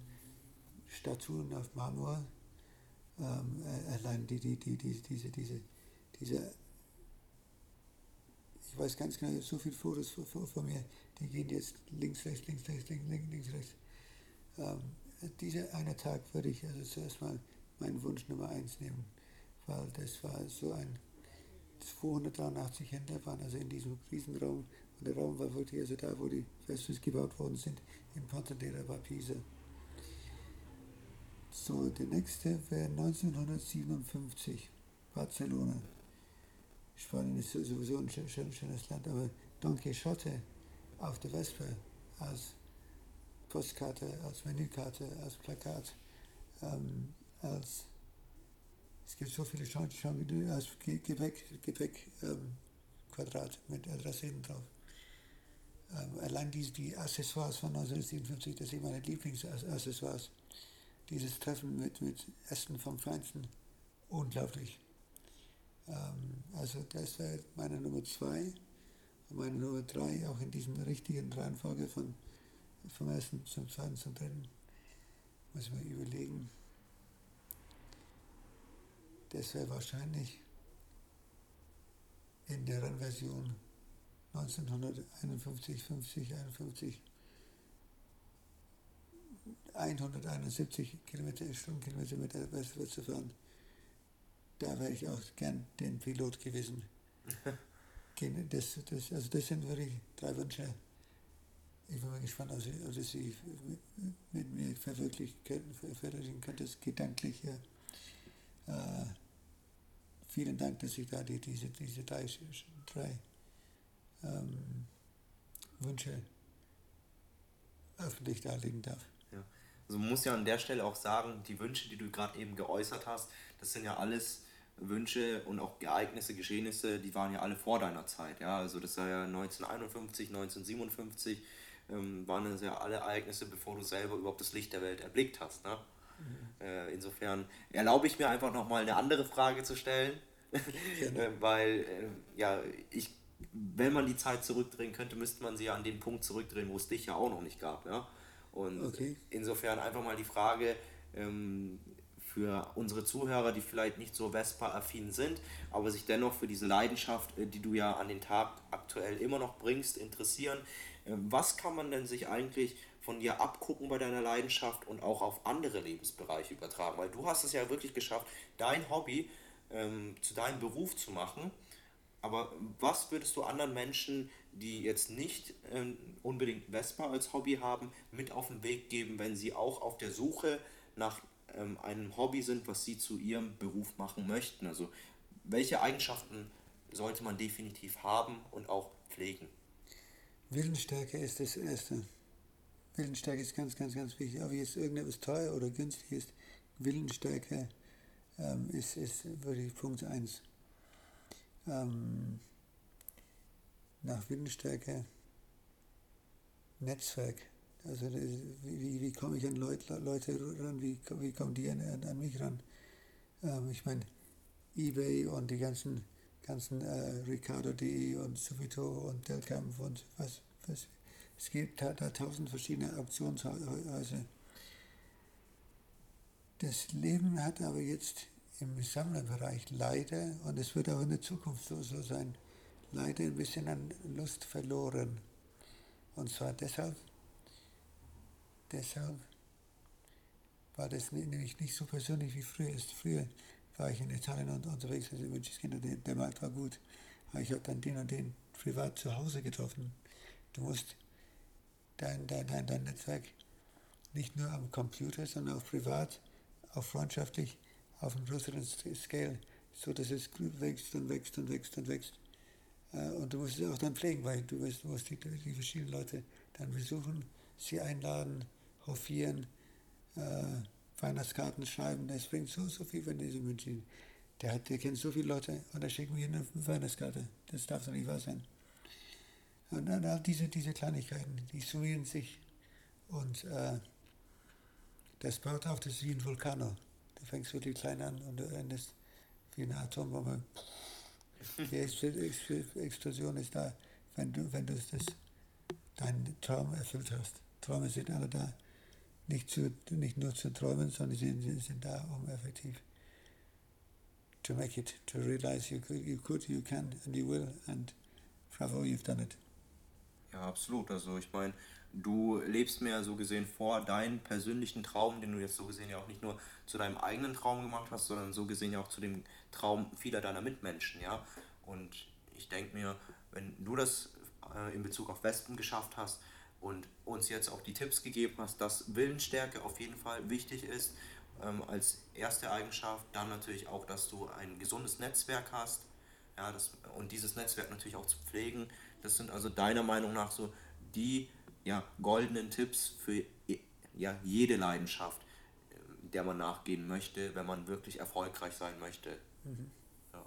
Statuen auf Marmor. Ähm, äh, allein die, die, die, die, diese, diese, diese, ich weiß ganz genau, ich habe so viele Fotos von, mir, die gehen jetzt links, rechts, links, rechts, links, links, links rechts. Ähm, dieser eine Tag würde ich also zuerst mal meinen Wunsch Nummer eins nehmen, weil das war so ein 283 Händler waren also in diesem Riesenraum und der Raum war wirklich also da, wo die Festivals gebaut worden sind, in Pontedera war Pisa. So, der nächste wäre 1957, Barcelona. Spanien ist sowieso ein schönes Land, aber Don Quixote auf der Vespa als Postkarte, als Menükarte, als Plakat, ähm, als es gibt so viele schon wie als Gepäck, Gepäckquadrat ähm, mit Adressen drauf. Ähm, allein die, die Accessoires von 1957, das sind meine Lieblingsaccessoires. Dieses Treffen mit, mit Essen vom Feinsten, unglaublich. Ähm, also das wäre meine Nummer zwei. Und meine Nummer drei, auch in diesem richtigen Reihenfolge von vom ersten zum zweiten zum dritten. Muss man überlegen. Das wäre wahrscheinlich in der Rennversion 1951, 50, 51 171 Kilometer, Stundenkilometer mit der Westwärts zu fahren. Da wäre ich auch gern den Pilot gewesen. <laughs> Das, das, also das sind wirklich drei Wünsche. Ich bin mal gespannt, ob Sie, ob Sie mit mir verwirklichen können, das gedanklich. Äh, vielen Dank, dass ich da die, diese, diese drei, drei ähm, Wünsche öffentlich darlegen darf. Ja. Also man muss ja an der Stelle auch sagen, die Wünsche, die du gerade eben geäußert hast, das sind ja alles Wünsche und auch Ereignisse, Geschehnisse, die waren ja alle vor deiner Zeit. Ja? Also das war ja 1951, 1957 ähm, waren das ja alle Ereignisse, bevor du selber überhaupt das Licht der Welt erblickt hast. Ne? Äh, insofern erlaube ich mir einfach nochmal eine andere Frage zu stellen, <laughs> äh, weil äh, ja, ich, wenn man die Zeit zurückdrehen könnte, müsste man sie ja an den Punkt zurückdrehen, wo es dich ja auch noch nicht gab. Ja? Und okay. insofern einfach mal die Frage, ähm, für unsere Zuhörer, die vielleicht nicht so Vespa-affin sind, aber sich dennoch für diese Leidenschaft, äh, die du ja an den Tag aktuell immer noch bringst, interessieren. Ähm, was kann man denn sich eigentlich von dir abgucken bei deiner Leidenschaft und auch auf andere Lebensbereiche übertragen? Weil du hast es ja wirklich geschafft, dein Hobby ähm, zu deinem Beruf zu machen. Aber was würdest du anderen Menschen, die jetzt nicht ähm, unbedingt Vespa als Hobby haben, mit auf den Weg geben, wenn sie auch auf der Suche nach ähm, einem Hobby sind, was sie zu ihrem Beruf machen möchten? Also welche Eigenschaften sollte man definitiv haben und auch pflegen? Willensstärke ist das Erste. Willensstärke ist ganz, ganz, ganz wichtig. Ob jetzt irgendetwas teuer oder günstig ist, Willensstärke ähm, ist, ist wirklich Punkt 1. Ähm, nach Willensstärke Netzwerk. Also wie, wie komme ich an Leute, Leute ran, wie, wie kommen die an, an mich ran? Ähm, ich meine, Ebay und die ganzen ganzen äh, Ricardo.de und Subito und Delkampf und was, was Es gibt da, tausend verschiedene Auktionshäuser. Das Leben hat aber jetzt im Sammlerbereich leider, und es wird auch in der Zukunft so, so sein, leider ein bisschen an Lust verloren. Und zwar deshalb, deshalb war das nämlich nicht so persönlich wie früher ist. Früher war ich in Italien und unterwegs als Wünscheskinder, der, der Markt war gut. Aber ich habe dann den und den privat zu Hause getroffen. Du musst dein, dein, dein, dein Netzwerk nicht nur am Computer, sondern auch privat, auch freundschaftlich, auf einem größeren Scale, so dass es wächst und wächst und wächst und wächst. Äh, und du musst es auch dann pflegen, weil du musst, du musst die, die verschiedenen Leute dann besuchen, sie einladen, hofieren, äh, Weihnachtskarten schreiben. Das bringt so, so viel, wenn diese München. Der, hat, der kennt so viele Leute und er schickt mir eine Weihnachtskarte. Das darf doch nicht wahr sein. Und dann all diese, diese Kleinigkeiten, die summieren sich. Und äh, das baut auf, das ist wie ein Vulkano. Du fängst wirklich klein an und du endest wie eine Atombombe. Die Explosion ist da, wenn du, wenn du das, deinen Traum erfüllt hast. Träume sind alle da. Nicht, zu, nicht nur zu träumen, sondern sie sind, sind da, um effektiv to make it, to realize you could, you could, you can, and you will, and bravo, you've done it. Ja, absolut. Also ich meine, du lebst mir ja so gesehen vor deinen persönlichen Traum, den du jetzt so gesehen ja auch nicht nur zu deinem eigenen Traum gemacht hast, sondern so gesehen ja auch zu dem Traum vieler deiner Mitmenschen, ja. Und ich denke mir, wenn du das äh, in Bezug auf Wespen geschafft hast und uns jetzt auch die Tipps gegeben hast, dass Willensstärke auf jeden Fall wichtig ist ähm, als erste Eigenschaft, dann natürlich auch, dass du ein gesundes Netzwerk hast, ja, das, und dieses Netzwerk natürlich auch zu pflegen. Das sind also deiner Meinung nach so die ja, goldenen Tipps für ja, jede Leidenschaft, ähm, der man nachgehen möchte, wenn man wirklich erfolgreich sein möchte. Mhm. Ja.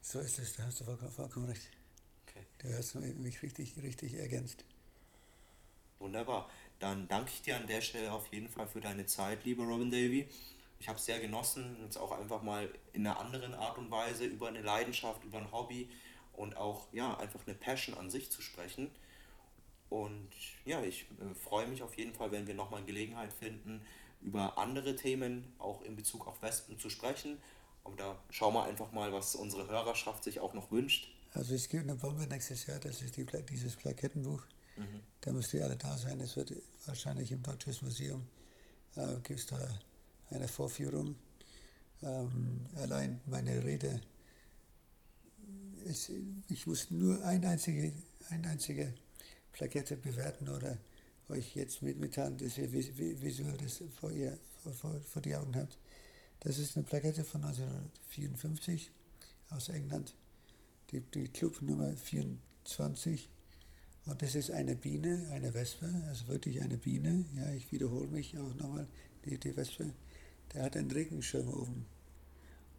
So ist es, da hast du vollkommen, vollkommen recht. Okay. Du hast mich richtig, richtig ergänzt. Wunderbar. Dann danke ich dir an der Stelle auf jeden Fall für deine Zeit, lieber Robin Davy. Ich habe es sehr genossen, jetzt auch einfach mal in einer anderen Art und Weise über eine Leidenschaft, über ein Hobby und auch ja, einfach eine Passion an sich zu sprechen. Und ja, ich äh, freue mich auf jeden Fall, wenn wir nochmal Gelegenheit finden, über andere Themen auch in Bezug auf Wespen zu sprechen. Und da schauen wir einfach mal, was unsere Hörerschaft sich auch noch wünscht. Also es gibt eine Bombe nächstes Jahr, das ist die, dieses Plakettenbuch. Mhm. Da müsst ihr alle da sein. Es wird wahrscheinlich im Deutsches Museum äh, gibt es da eine Vorführung. Ähm, allein meine Rede, ist, ich muss nur ein einzige, ein einzige Plakette bewerten oder euch jetzt mitteilen, dass ihr visuell das vor, ihr, vor, vor die Augen habt. Das ist eine Plakette von 1954 aus England, die, die Club Nummer 24. Und das ist eine Biene, eine Wespe, also wirklich eine Biene. Ja, ich wiederhole mich auch nochmal, die, die Wespe, der hat einen Regenschirm oben.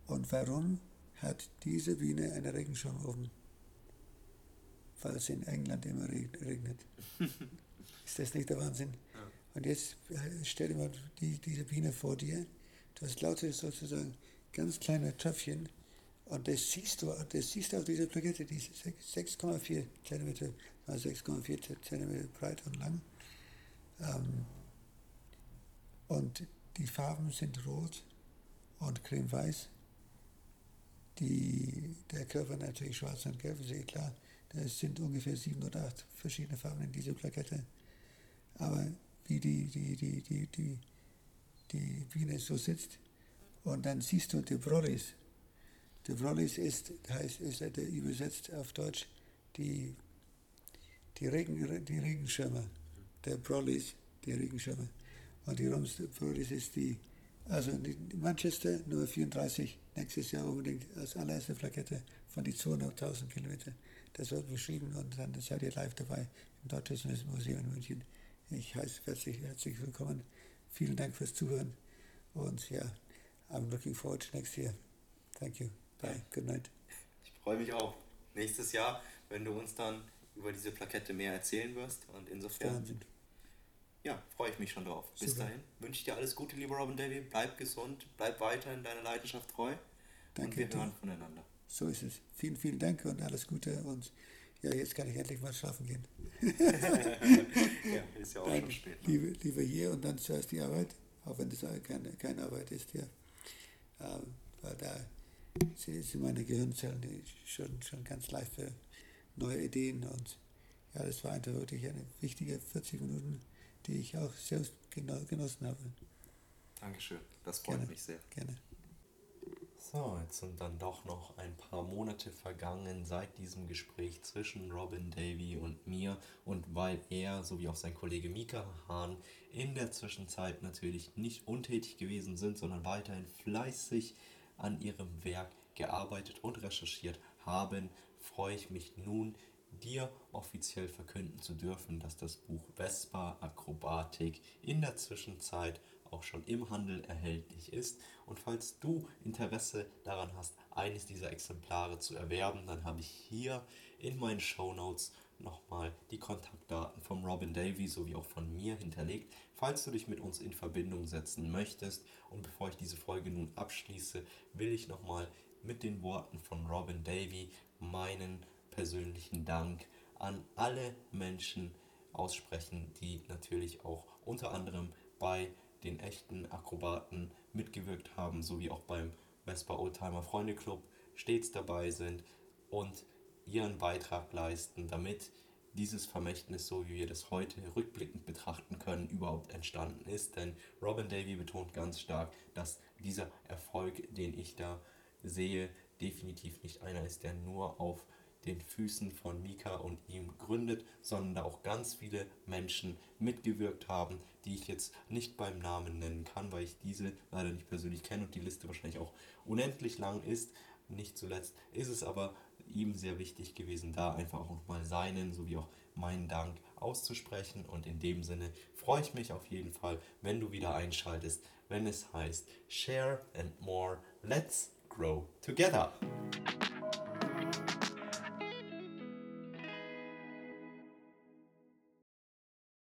Und warum hat diese Biene einen Regenschirm oben? weil es in England immer regnet. <laughs> Ist das nicht der Wahnsinn? Ja. Und jetzt äh, stell dir mal die, diese Biene vor dir. Du hast lauter sozusagen ganz kleine Tröpfchen und das siehst du, das siehst du auf dieser Plakette, die ist 6,4 cm mal 6,4 cm breit und lang. Ähm, und die Farben sind rot und cremeweiß. Die, der Körper natürlich schwarz und gelb, ist eh klar. Es sind ungefähr sieben oder acht verschiedene Farben in dieser Plakette. Aber wie die, die, die, die, die, die Biene so sitzt, und dann siehst du die Brollis. Die Brollis ist, heißt, ist übersetzt auf Deutsch die, die, Regen, die Regenschirme. Der Brollis, die Regenschirme. Und die Brollis ist die, also Manchester Nummer 34, nächstes Jahr unbedingt als allererste Plakette von die 200.000 Kilometer. Das wird beschrieben und dann seid ihr live dabei im Deutschen Museum in München. Ich heiße herzlich, herzlich willkommen. Vielen Dank fürs Zuhören und ja, I'm looking forward to next year. Thank you. Bye. Good night. Ich freue mich auch. Nächstes Jahr, wenn du uns dann über diese Plakette mehr erzählen wirst und insofern. Ja, freue ich mich schon drauf. Bis Super. dahin wünsche ich dir alles Gute, lieber Robin Davy. Bleib gesund, bleib weiterhin deiner Leidenschaft treu. Danke. Und wir hören voneinander. So ist es. Vielen, vielen Dank und alles Gute. Und ja, jetzt kann ich endlich mal schlafen gehen. <laughs> ja, ist ja auch Nein, schon spät. ne? lieber, lieber hier und dann zuerst die Arbeit, auch wenn das keine, keine Arbeit ist hier. Ähm, weil da sind sind meine Gehirnzellen die schon, schon ganz live für neue Ideen und ja, das war einfach wirklich eine wichtige 40 Minuten, die ich auch sehr geno- genossen habe. Dankeschön, das freut Gerne. mich sehr. Gerne. So, jetzt sind dann doch noch ein paar Monate vergangen seit diesem Gespräch zwischen Robin Davy und mir und weil er sowie auch sein Kollege Mika Hahn in der Zwischenzeit natürlich nicht untätig gewesen sind, sondern weiterhin fleißig an ihrem Werk gearbeitet und recherchiert haben, freue ich mich nun, dir offiziell verkünden zu dürfen, dass das Buch Vespa Akrobatik in der Zwischenzeit auch schon im Handel erhältlich ist. Und falls du Interesse daran hast, eines dieser Exemplare zu erwerben, dann habe ich hier in meinen Show Notes nochmal die Kontaktdaten von Robin Davy sowie auch von mir hinterlegt, falls du dich mit uns in Verbindung setzen möchtest. Und bevor ich diese Folge nun abschließe, will ich nochmal mit den Worten von Robin Davy meinen persönlichen Dank an alle Menschen aussprechen, die natürlich auch unter anderem bei den echten Akrobaten mitgewirkt haben, sowie auch beim Vespa Oldtimer Freunde Club stets dabei sind und ihren Beitrag leisten, damit dieses Vermächtnis, so wie wir das heute rückblickend betrachten können, überhaupt entstanden ist. Denn Robin Davy betont ganz stark, dass dieser Erfolg, den ich da sehe, definitiv nicht einer ist, der nur auf den Füßen von Mika und ihm gründet, sondern da auch ganz viele Menschen mitgewirkt haben, die ich jetzt nicht beim Namen nennen kann, weil ich diese leider nicht persönlich kenne und die Liste wahrscheinlich auch unendlich lang ist. Nicht zuletzt ist es aber ihm sehr wichtig gewesen, da einfach auch nochmal seinen sowie auch meinen Dank auszusprechen. Und in dem Sinne freue ich mich auf jeden Fall, wenn du wieder einschaltest, wenn es heißt Share and More, Let's Grow Together.